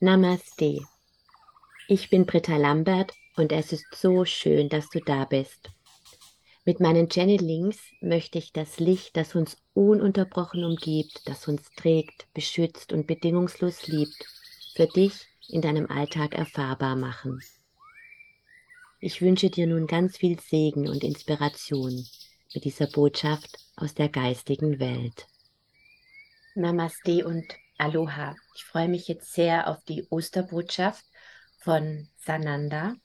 Namaste. Ich bin Britta Lambert und es ist so schön, dass du da bist. Mit meinen Channelings möchte ich das Licht, das uns ununterbrochen umgibt, das uns trägt, beschützt und bedingungslos liebt, für dich in deinem Alltag erfahrbar machen. Ich wünsche dir nun ganz viel Segen und Inspiration mit dieser Botschaft aus der geistigen Welt. Namaste und Aloha. Ich freue mich jetzt sehr auf die Osterbotschaft von Sananda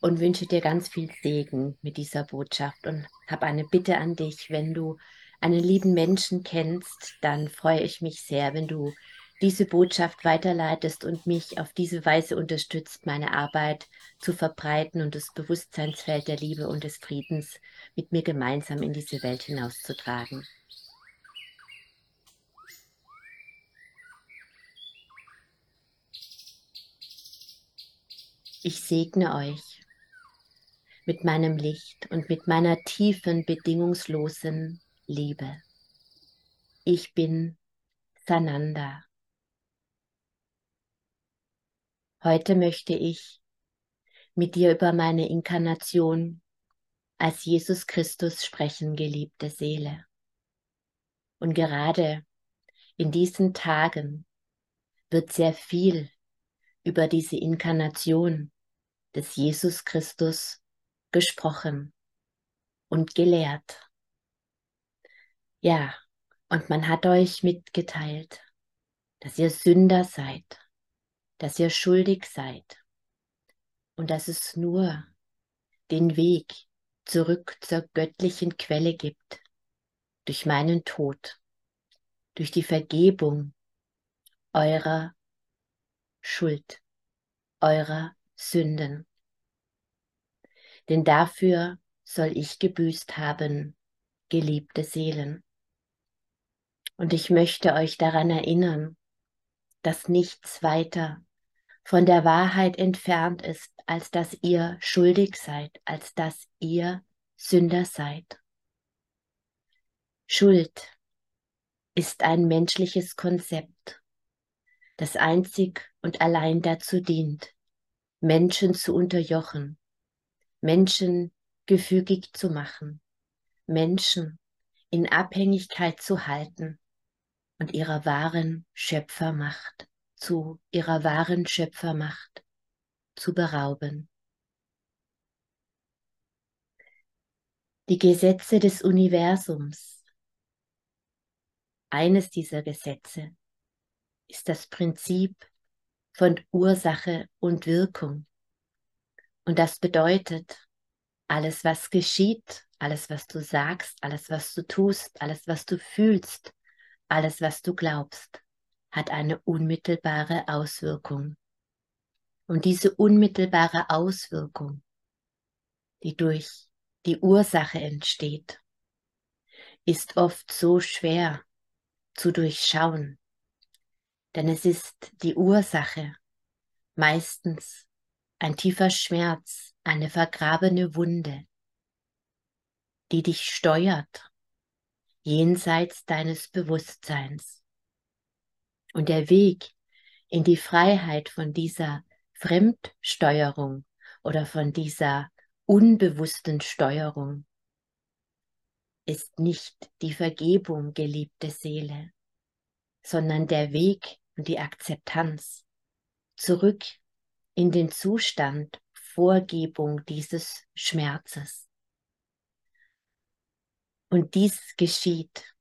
und wünsche dir ganz viel Segen mit dieser Botschaft und habe eine Bitte an dich, wenn du einen lieben Menschen kennst, dann freue ich mich sehr, wenn du diese Botschaft weiterleitest und mich auf diese Weise unterstützt, meine Arbeit zu verbreiten und das Bewusstseinsfeld der Liebe und des Friedens mit mir gemeinsam in diese Welt hinauszutragen. Ich segne euch mit meinem Licht und mit meiner tiefen, bedingungslosen Liebe. Ich bin Sananda. Heute möchte ich mit dir über meine Inkarnation als Jesus Christus sprechen, geliebte Seele. Und gerade in diesen Tagen wird sehr viel über diese Inkarnation des Jesus Christus gesprochen und gelehrt. Ja, und man hat euch mitgeteilt, dass ihr Sünder seid, dass ihr schuldig seid und dass es nur den Weg zurück zur göttlichen Quelle gibt, durch meinen Tod, durch die Vergebung eurer Schuld, eurer Sünden. Denn dafür soll ich gebüßt haben, geliebte Seelen. Und ich möchte euch daran erinnern, dass nichts weiter von der Wahrheit entfernt ist, als dass ihr schuldig seid, als dass ihr Sünder seid. Schuld ist ein menschliches Konzept, das einzig und allein dazu dient, Menschen zu unterjochen, Menschen gefügig zu machen, Menschen in Abhängigkeit zu halten und ihrer wahren Schöpfermacht zu ihrer wahren Schöpfermacht zu berauben. Die Gesetze des Universums. Eines dieser Gesetze ist das Prinzip von Ursache und Wirkung. Und das bedeutet, alles, was geschieht, alles, was du sagst, alles, was du tust, alles, was du fühlst, alles, was du glaubst, hat eine unmittelbare Auswirkung. Und diese unmittelbare Auswirkung, die durch die Ursache entsteht, ist oft so schwer zu durchschauen, denn es ist die Ursache meistens ein tiefer Schmerz, eine vergrabene Wunde, die dich steuert jenseits deines Bewusstseins. Und der Weg in die Freiheit von dieser Fremdsteuerung oder von dieser unbewussten Steuerung ist nicht die Vergebung, geliebte Seele, sondern der Weg und die Akzeptanz zurück in den Zustand Vorgebung dieses Schmerzes. Und dies geschieht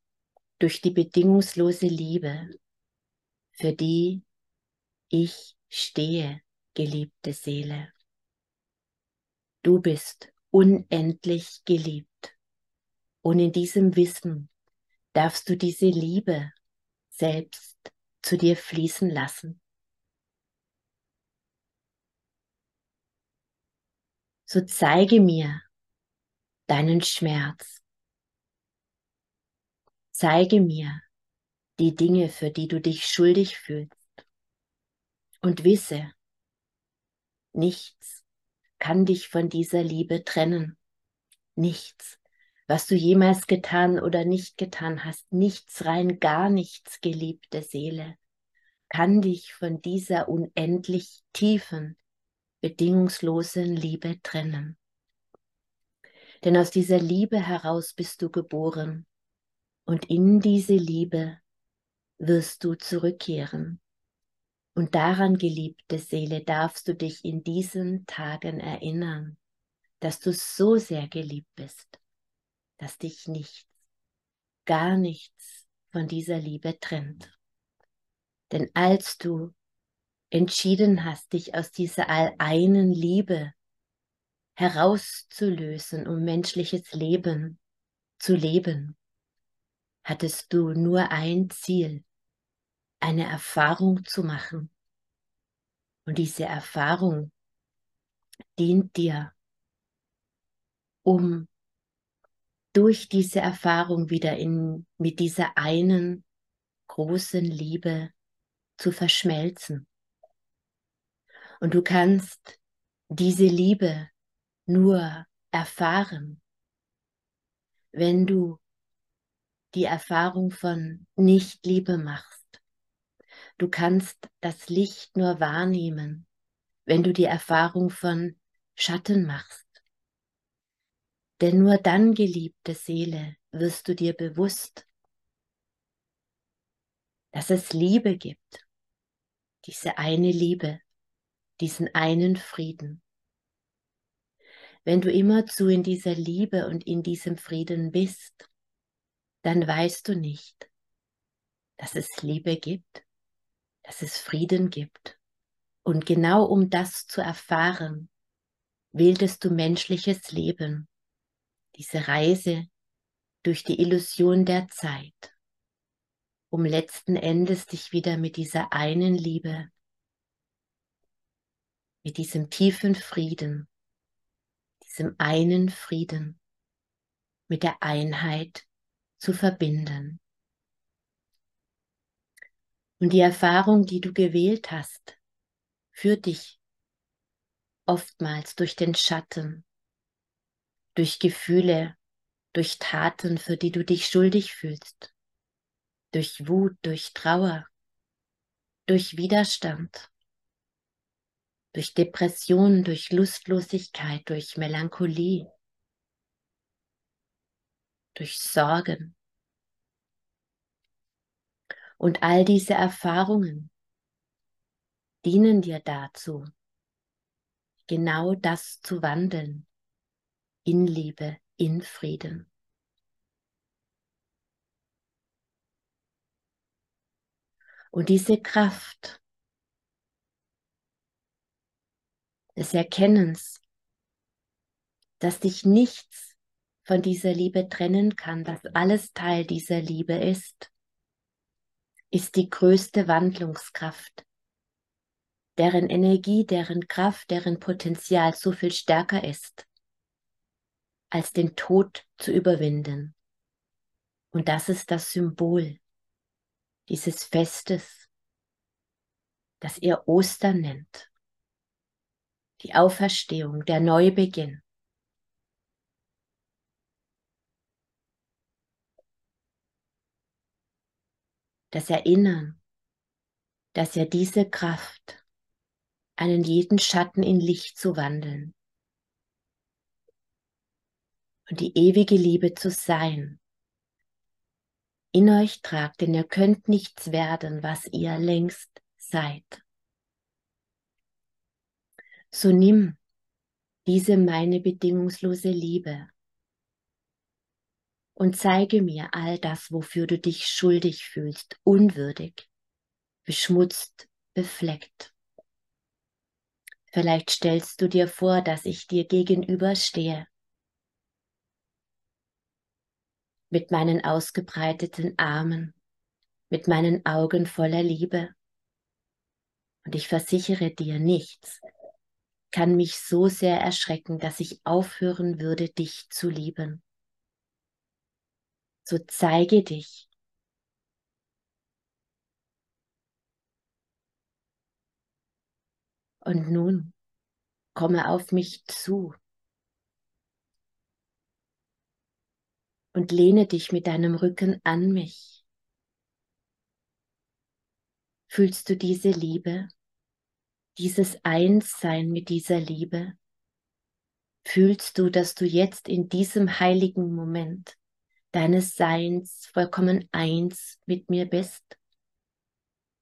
durch die bedingungslose Liebe, für die ich stehe, geliebte Seele. Du bist unendlich geliebt. Und in diesem Wissen darfst du diese Liebe selbst zu dir fließen lassen. So zeige mir deinen Schmerz. Zeige mir die Dinge, für die du dich schuldig fühlst. Und wisse, nichts kann dich von dieser Liebe trennen. Nichts was du jemals getan oder nicht getan hast, nichts rein gar nichts, geliebte Seele, kann dich von dieser unendlich tiefen, bedingungslosen Liebe trennen. Denn aus dieser Liebe heraus bist du geboren und in diese Liebe wirst du zurückkehren. Und daran, geliebte Seele, darfst du dich in diesen Tagen erinnern, dass du so sehr geliebt bist, dass dich nichts, gar nichts von dieser Liebe trennt. Denn als du entschieden hast, dich aus dieser alleinen Liebe herauszulösen, um menschliches Leben zu leben, hattest du nur ein Ziel, eine Erfahrung zu machen. Und diese Erfahrung dient dir, um durch diese Erfahrung wieder in, mit dieser einen großen Liebe zu verschmelzen. Und du kannst diese Liebe nur erfahren, wenn du die Erfahrung von Nichtliebe machst Du kannst das Licht nur wahrnehmen, wenn du die Erfahrung von Schatten machst. Denn nur dann, geliebte Seele, wirst du dir bewusst, dass es Liebe gibt, diese eine Liebe, diesen einen Frieden. Wenn du immerzu in dieser Liebe und in diesem Frieden bist, dann weißt du nicht, dass es Liebe gibt dass es Frieden gibt. Und genau um das zu erfahren, wähltest du menschliches Leben, diese Reise durch die Illusion der Zeit, um letzten Endes dich wieder mit dieser einen Liebe, mit diesem tiefen Frieden, diesem einen Frieden, mit der Einheit zu verbinden. Und die Erfahrung, die du gewählt hast, führt dich oftmals durch den Schatten, durch Gefühle, durch Taten, für die du dich schuldig fühlst, durch Wut, durch Trauer, durch Widerstand, durch Depression, durch Lustlosigkeit, durch Melancholie, durch Sorgen, und all diese Erfahrungen dienen dir dazu, genau das zu wandeln in Liebe, in Frieden. Und diese Kraft des Erkennens, dass dich nichts von dieser Liebe trennen kann, dass alles Teil dieser Liebe ist, ist die größte Wandlungskraft, deren Energie, deren Kraft, deren Potenzial so viel stärker ist, als den Tod zu überwinden. Und das ist das Symbol dieses Festes, das ihr Ostern nennt. Die Auferstehung, der Neubeginn. das Erinnern, dass ja diese Kraft, einen jeden Schatten in Licht zu wandeln und die ewige Liebe zu sein, in euch tragt, denn ihr könnt nichts werden, was ihr längst seid. So nimm diese meine bedingungslose Liebe und zeige mir all das, wofür du dich schuldig fühlst, unwürdig, beschmutzt, befleckt. Vielleicht stellst du dir vor, dass ich dir gegenüberstehe, mit meinen ausgebreiteten Armen, mit meinen Augen voller Liebe. Und ich versichere dir, nichts kann mich so sehr erschrecken, dass ich aufhören würde, dich zu lieben so zeige dich. Und nun komme auf mich zu und lehne dich mit deinem Rücken an mich. Fühlst du diese Liebe? Dieses Einssein mit dieser Liebe? Fühlst du, dass du jetzt in diesem heiligen Moment deines Seins vollkommen eins mit mir bist?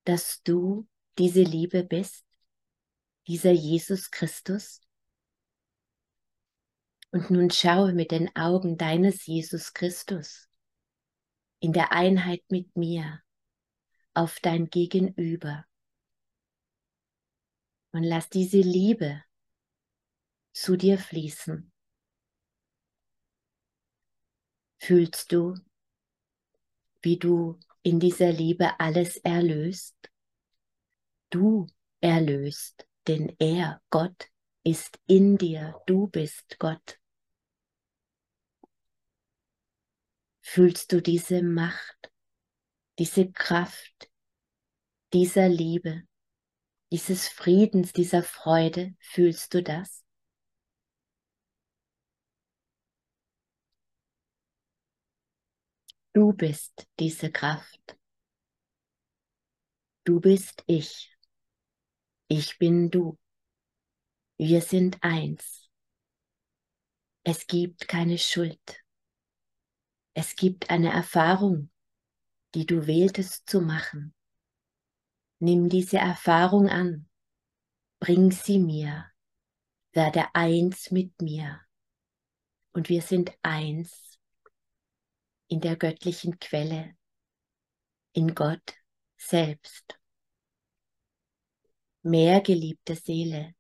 Dass du diese Liebe bist? Dieser Jesus Christus? Und nun schaue mit den Augen deines Jesus Christus in der Einheit mit mir auf dein Gegenüber. Und lass diese Liebe zu dir fließen. Fühlst du, wie du in dieser Liebe alles erlöst? Du erlöst, denn er, Gott, ist in dir, du bist Gott. Fühlst du diese Macht, diese Kraft dieser Liebe, dieses Friedens, dieser Freude? Fühlst du das? Du bist diese Kraft. Du bist ich. Ich bin du. Wir sind eins. Es gibt keine Schuld. Es gibt eine Erfahrung, die du wähltest zu machen. Nimm diese Erfahrung an, bring sie mir, werde eins mit mir und wir sind eins in der göttlichen Quelle, in Gott selbst. Mehr geliebte Seele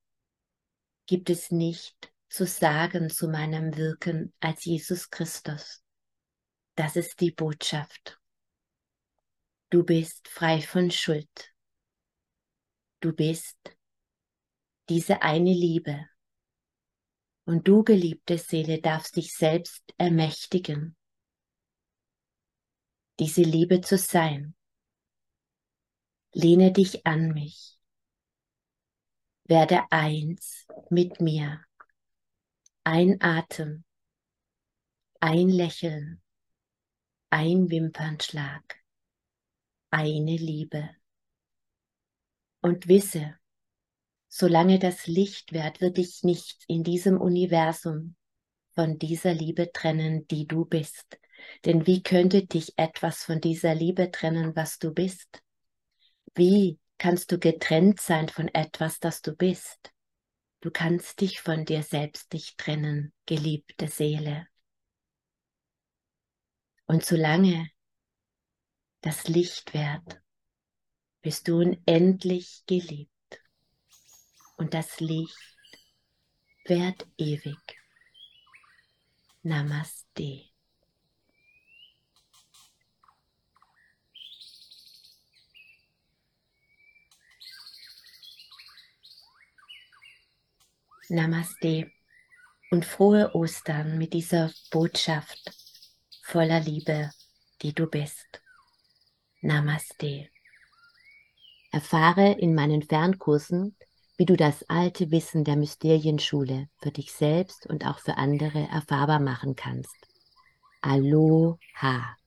gibt es nicht zu sagen zu meinem Wirken als Jesus Christus. Das ist die Botschaft. Du bist frei von Schuld. Du bist diese eine Liebe. Und du, geliebte Seele, darfst dich selbst ermächtigen, diese Liebe zu sein. Lehne dich an mich. Werde eins mit mir. Ein Atem, ein Lächeln, ein Wimpernschlag, eine Liebe. Und wisse, solange das Licht währt, wird dich nichts in diesem Universum von dieser Liebe trennen, die du bist. Denn wie könnte dich etwas von dieser Liebe trennen, was du bist? Wie kannst du getrennt sein von etwas, das du bist? Du kannst dich von dir selbst nicht trennen, geliebte Seele. Und solange das Licht währt, bist du unendlich geliebt. Und das Licht währt ewig. Namaste. Namaste und frohe Ostern mit dieser Botschaft voller Liebe, die du bist. Namaste. Erfahre in meinen Fernkursen, wie du das alte Wissen der Mysterienschule für dich selbst und auch für andere erfahrbar machen kannst. Aloha.